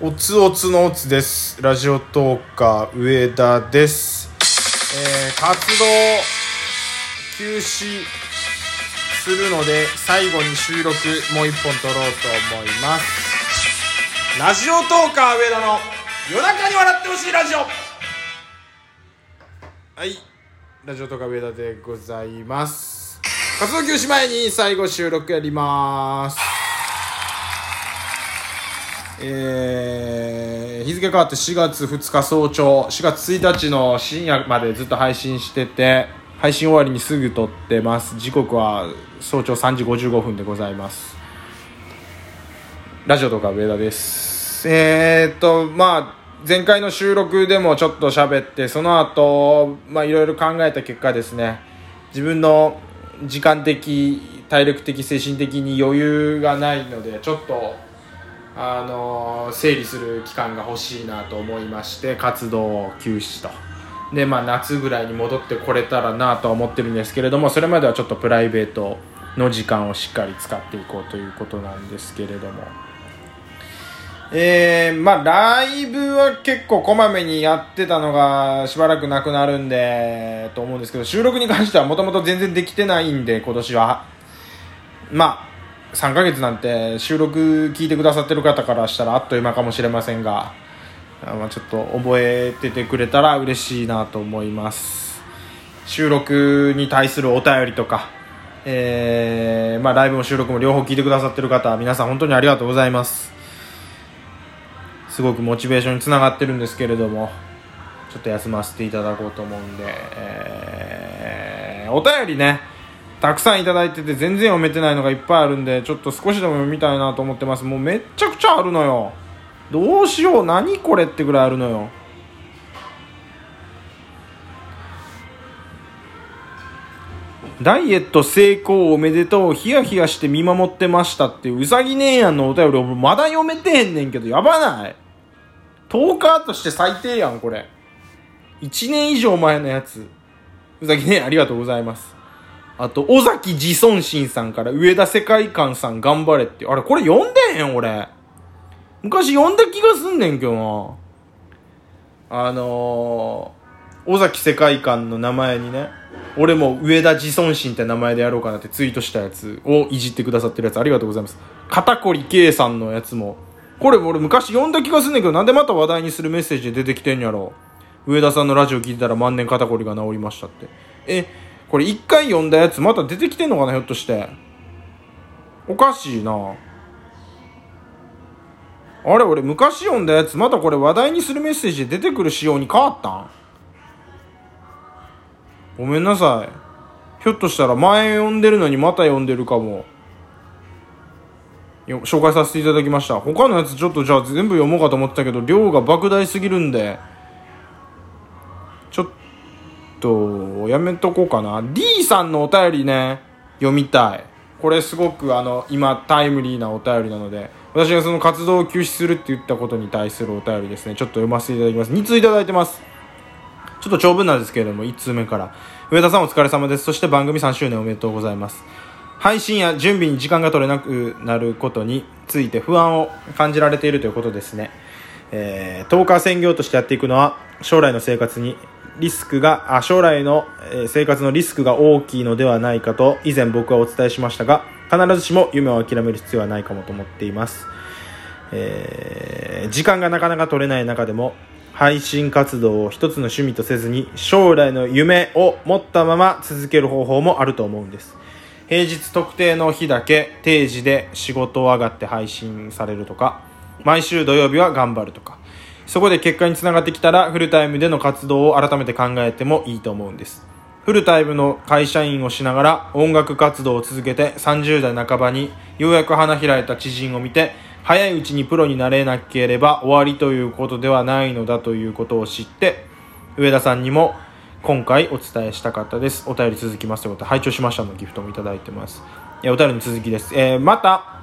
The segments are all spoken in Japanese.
おつおつのおつです。ラジオトーカー上田です。えー、活動休止するので最後に収録もう一本撮ろうと思います。ラジオトーカー上田の夜中に笑ってほしいラジオはい。ラジオトーカー上田でございます。活動休止前に最後収録やります。え日付変わって4月2日早朝4月1日の深夜までずっと配信してて配信終わりにすぐ撮ってます。時刻は早朝3時55分でございます。ラジオとか上田です。えー、っとまあ前回の収録でもちょっと喋ってその後まあいろいろ考えた結果ですね自分の時間的体力的精神的に余裕がないのでちょっとあの整理する期間が欲しいなと思いまして活動休止と。でまあ夏ぐらいに戻ってこれたらなとは思ってるんですけれどもそれまではちょっとプライベートの時間をしっかり使っていこうということなんですけれども。えー、まあライブは結構こまめにやってたのがしばらくなくなるんでと思うんですけど収録に関してはもともと全然できてないんで今年は。まあ3ヶ月なんて収録聞いてくださってる方からしたらあっという間かもしれませんが、まあ、ちょっと覚えててくれたら嬉しいなと思います。収録に対するお便りとか、えーまあ、ライブも収録も両方聞いてくださってる方皆さん本当にありがとうございます。すごくモチベーションにつながってるんですけれどもちょっと休ませていただこうと思うんで、えーお便りね。たくさんいただいてて全然読めてないのがいっぱいあるんでちょっと少しでも読みたいなと思ってます。もうめっちゃくちゃあるのよ。どうしよう何これってぐらいあるのよ。ダイエット成功おめでとうヒヤヒヤして見守ってましたっていううさぎねえやんのお便り俺まだ読めてへんねんけどやばない。10日として最低やんこれ。1年以上前のやつ。うさぎねえありがとうございます。あと、尾崎自尊心さんから上田世界観さん頑張れって。あれ、これ読んでへん俺。昔読んだ気がすんねんけどな。あのー、尾崎世界観の名前にね、俺も上田自尊心って名前でやろうかなってツイートしたやつをいじってくださってるやつありがとうございます。肩こり K さんのやつも。これ俺昔読んだ気がすんねんけど、なんでまた話題にするメッセージで出てきてんやろ。上田さんのラジオ聞いてたら万年肩こりが治りましたって。え、これ一回読んだやつまた出てきてんのかなひょっとして。おかしいな。あれ俺昔読んだやつまたこれ話題にするメッセージで出てくる仕様に変わったん？ごめんなさい。ひょっとしたら前読んでるのにまた読んでるかも。よ紹介させていただきました。他のやつちょっとじゃあ全部読もうかと思ってたけど量が莫大すぎるんで。ちょっとやめとこうかな。D さんのお便りね読みたい。これすごくあの今タイムリーなお便りなので私がその活動を休止するって言ったことに対するお便りですね。ちょっと読ませていただきます。2通いただいてます。ちょっと長文なんですけれども1通目から。上田さんお疲れ様です。そして番組3周年おめでとうございます。配信や準備に時間が取れなくなることについて不安を感じられているということですね。えー、10日専業としてやっていくのは将来の生活にリスクが将来の、生活のリスクが大きいのではないかと以前僕はお伝えしましたが必ずしも夢を諦める必要はないかもと思っています、えー時間がなかなか取れない中でも配信活動を一つの趣味とせずに将来の夢を持ったまま続ける方法もあると思うんです。平日特定の日だけ定時で仕事を上がって配信されるとか毎週土曜日は頑張るとかそこで結果につながってきたらフルタイムでの活動を改めて考えてもいいと思うんです。フルタイムの会社員をしながら音楽活動を続けて30代半ばにようやく花開いた知人を見て早いうちにプロになれなければ終わりということではないのだということを知って上田さんにも今回お伝えしたかったです。お便り続きますということで拝聴しましたのギフトもいただいてます。いやお便りの続きです、えーまた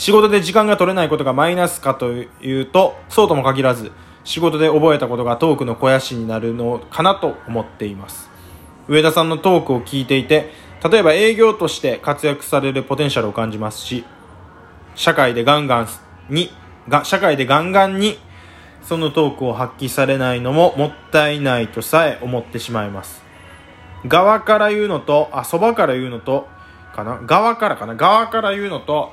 仕事で時間が取れないことがマイナスかというとそうとも限らず仕事で覚えたことがトークの肥やしになるのかなと思っています。上田さんのトークを聞いていて例えば営業として活躍されるポテンシャルを感じますし社会でガンガンにが社会でガンガンにそのトークを発揮されないのももったいないとさえ思ってしまいます。側から言うのとあそばから言うのとかな？側からかな？側から言うのと、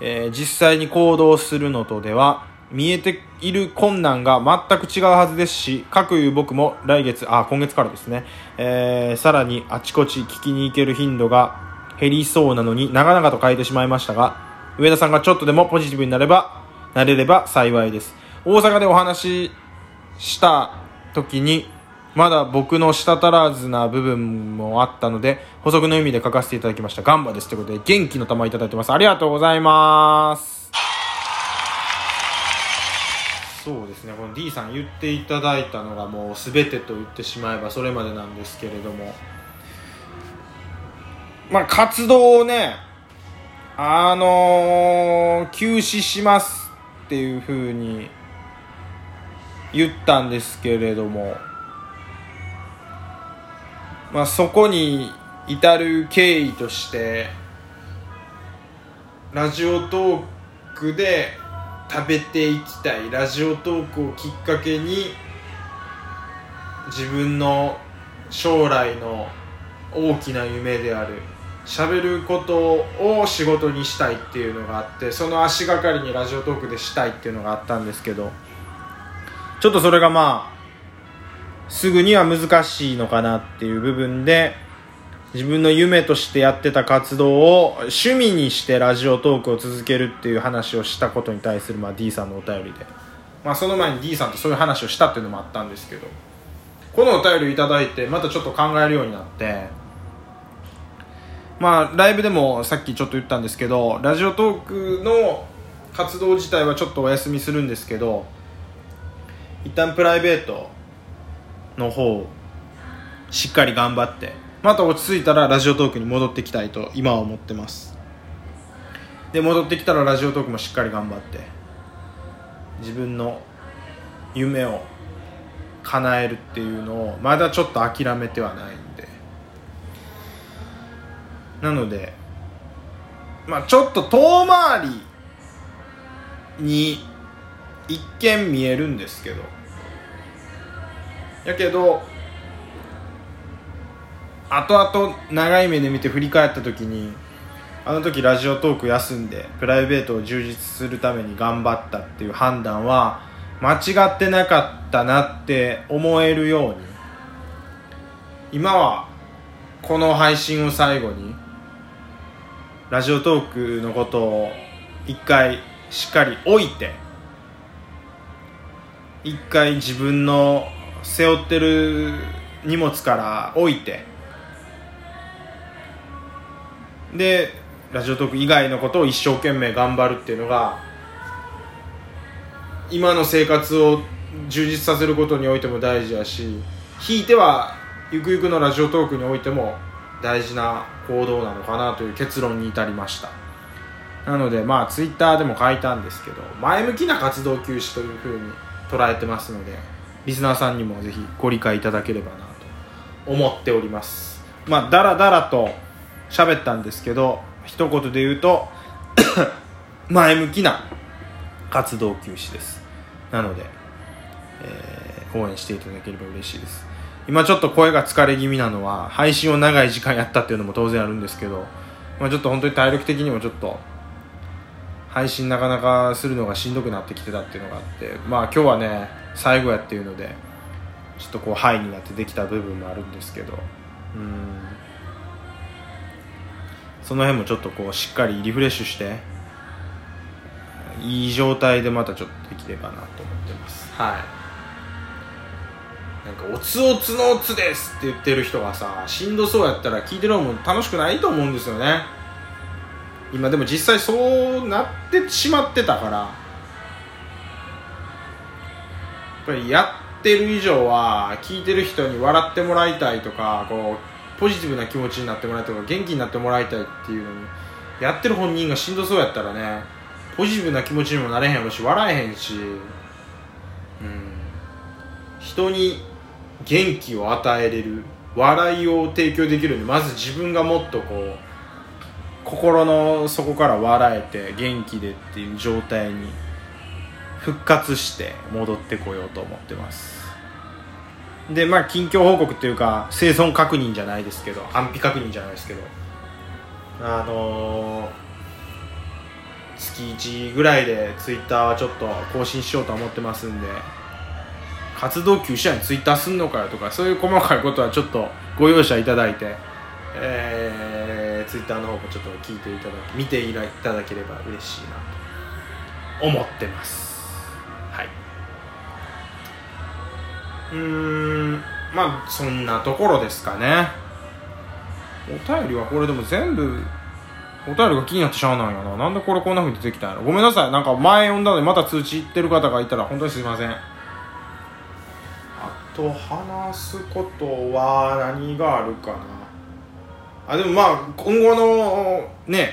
えー、実際に行動するのとでは見えている困難が全く違うはずですし、各いう僕も来月、あ、今月からですね、えー、さらにあちこち聞きに行ける頻度が減りそうなのに長々と変えてしまいましたが、上田さんがちょっとでもポジティブになれば、なれれば幸いです。大阪でお話しした時に、まだ僕の舌足らずな部分もあったので、補足の意味で書かせていただきました。ガンバです。ということで、元気の玉いただいてます。ありがとうございます。そうですねこの D さん言っていただいたのがもう全てと言ってしまえばそれまでなんですけれどもまあ活動をねあのー、休止しますっていうふうに言ったんですけれどもまあそこに至る経緯としてラジオトークで食べていきたいラジオトークをきっかけに自分の将来の大きな夢である喋ることを仕事にしたいっていうのがあってその足がかりにラジオトークでしたいっていうのがあったんですけどちょっとそれがまあすぐには難しいのかなっていう部分で自分の夢としてやってた活動を趣味にしてラジオトークを続けるっていう話をしたことに対する、まあ、D さんのお便りで、まあ、その前に D さんとそういう話をしたっていうのもあったんですけどこのお便りをいただいてまたちょっと考えるようになってまあライブでもさっきちょっと言ったんですけどラジオトークの活動自体はちょっとお休みするんですけど一旦プライベートの方しっかり頑張ってまた落ち着いたらラジオトークに戻ってきたいと今は思ってます。で戻ってきたらラジオトークもしっかり頑張って自分の夢を叶えるっていうのをまだちょっと諦めてはないんで。なのでまあちょっと遠回りに一見見えるんですけどやけど後々長い目で見て振り返った時にあの時ラジオトーク休んでプライベートを充実するために頑張ったっていう判断は間違ってなかったなって思えるように今はこの配信を最後にラジオトークのことを一回しっかり置いて一回自分の背負ってる荷物から置いて。でラジオトーク以外のことを一生懸命頑張るっていうのが今の生活を充実させることにおいても大事やしひいてはゆくゆくのラジオトークにおいても大事な行動なのかなという結論に至りました。なのでまあツイッターでも書いたんですけど前向きな活動休止というふうに捉えてますのでリスナーさんにもぜひご理解いただければなと思っております。まあだらだらと喋ったんですけど一言で言うと 前向きな活動休止です。なので、えー、応援していただければ嬉しいです。今ちょっと声が疲れ気味なのは配信を長い時間やったっていうのも当然あるんですけど、まあ、ちょっと本当に体力的にもちょっと配信なかなかするのがしんどくなってきてたっていうのがあってまあ今日はね最後やっていうのでちょっとこうハイになってできた部分もあるんですけどうん。その辺もちょっとこうしっかりリフレッシュしていい状態でまたちょっとできればなと思ってます。はい。なんか「おつおつのおつです」って言ってる人がさしんどそうやったら聞いてるのも楽しくないと思うんですよね。今でも実際そうなってしまってたからやっぱりやってる以上は聞いてる人に笑ってもらいたいとかこうポジティブな気持ちになってもらいたいとか元気になってもらいたいっていうのにやってる本人がしんどそうやったらねポジティブな気持ちにもなれへんし笑えへんし、うん、人に元気を与えれる笑いを提供できるんでまず自分がもっとこう心の底から笑えて元気でっていう状態に復活して戻ってこようと思ってます。でまあ近況報告っていうか生存確認じゃないですけど安否確認じゃないですけどあのー、月1ぐらいでツイッターはちょっと更新しようと思ってますんで活動休止やにツイッターすんのかよとかそういう細かいことはちょっとご容赦いただいて、えー、ツイッターの方もちょっと聞いていただき見ていただければ嬉しいなと思ってます。はい。うんまあそんなところですかね。お便りはこれでも全部お便りが気になってしゃあないよな。なんでこれこんな風に出てきたんやろ。ごめんなさい。なんか前読んだのでまた通知いってる方がいたら本当にすいません。あと話すことは何があるかな。あでもまあ今後のね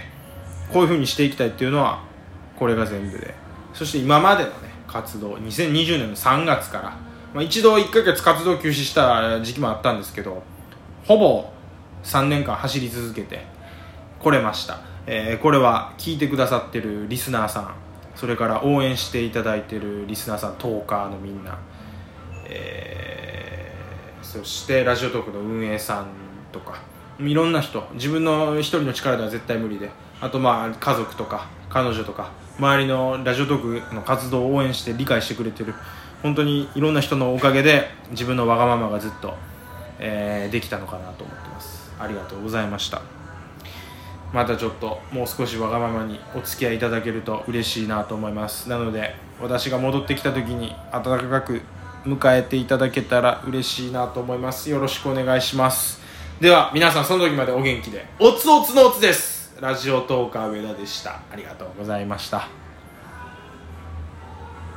こういうふうにしていきたいっていうのはこれが全部で。そして今までのね活動2020年の3月から、まあ、一度1ヶ月活動休止した時期もあったんですけどほぼ3年間走り続けてこれました、えー、これは聞いてくださってるリスナーさんそれから応援していただいてるリスナーさんトーカーのみんなえー、そしてラジオトークの運営さんとかいろんな人自分の一人の力では絶対無理で。あとまあ家族とか彼女とか周りのラジオトークの活動を応援して理解してくれてる。本当にいろんな人のおかげで自分のわがままがずっと、えー、できたのかなと思ってます。ありがとうございました。またちょっともう少しわがままにお付き合いいただけると嬉しいなと思います。なので私が戻ってきた時に温かく迎えていただけたら嬉しいなと思います。よろしくお願いします。では皆さんその時までお元気で。おつおつのおつです。ラジオトーカー上田でした。ありがとうございました。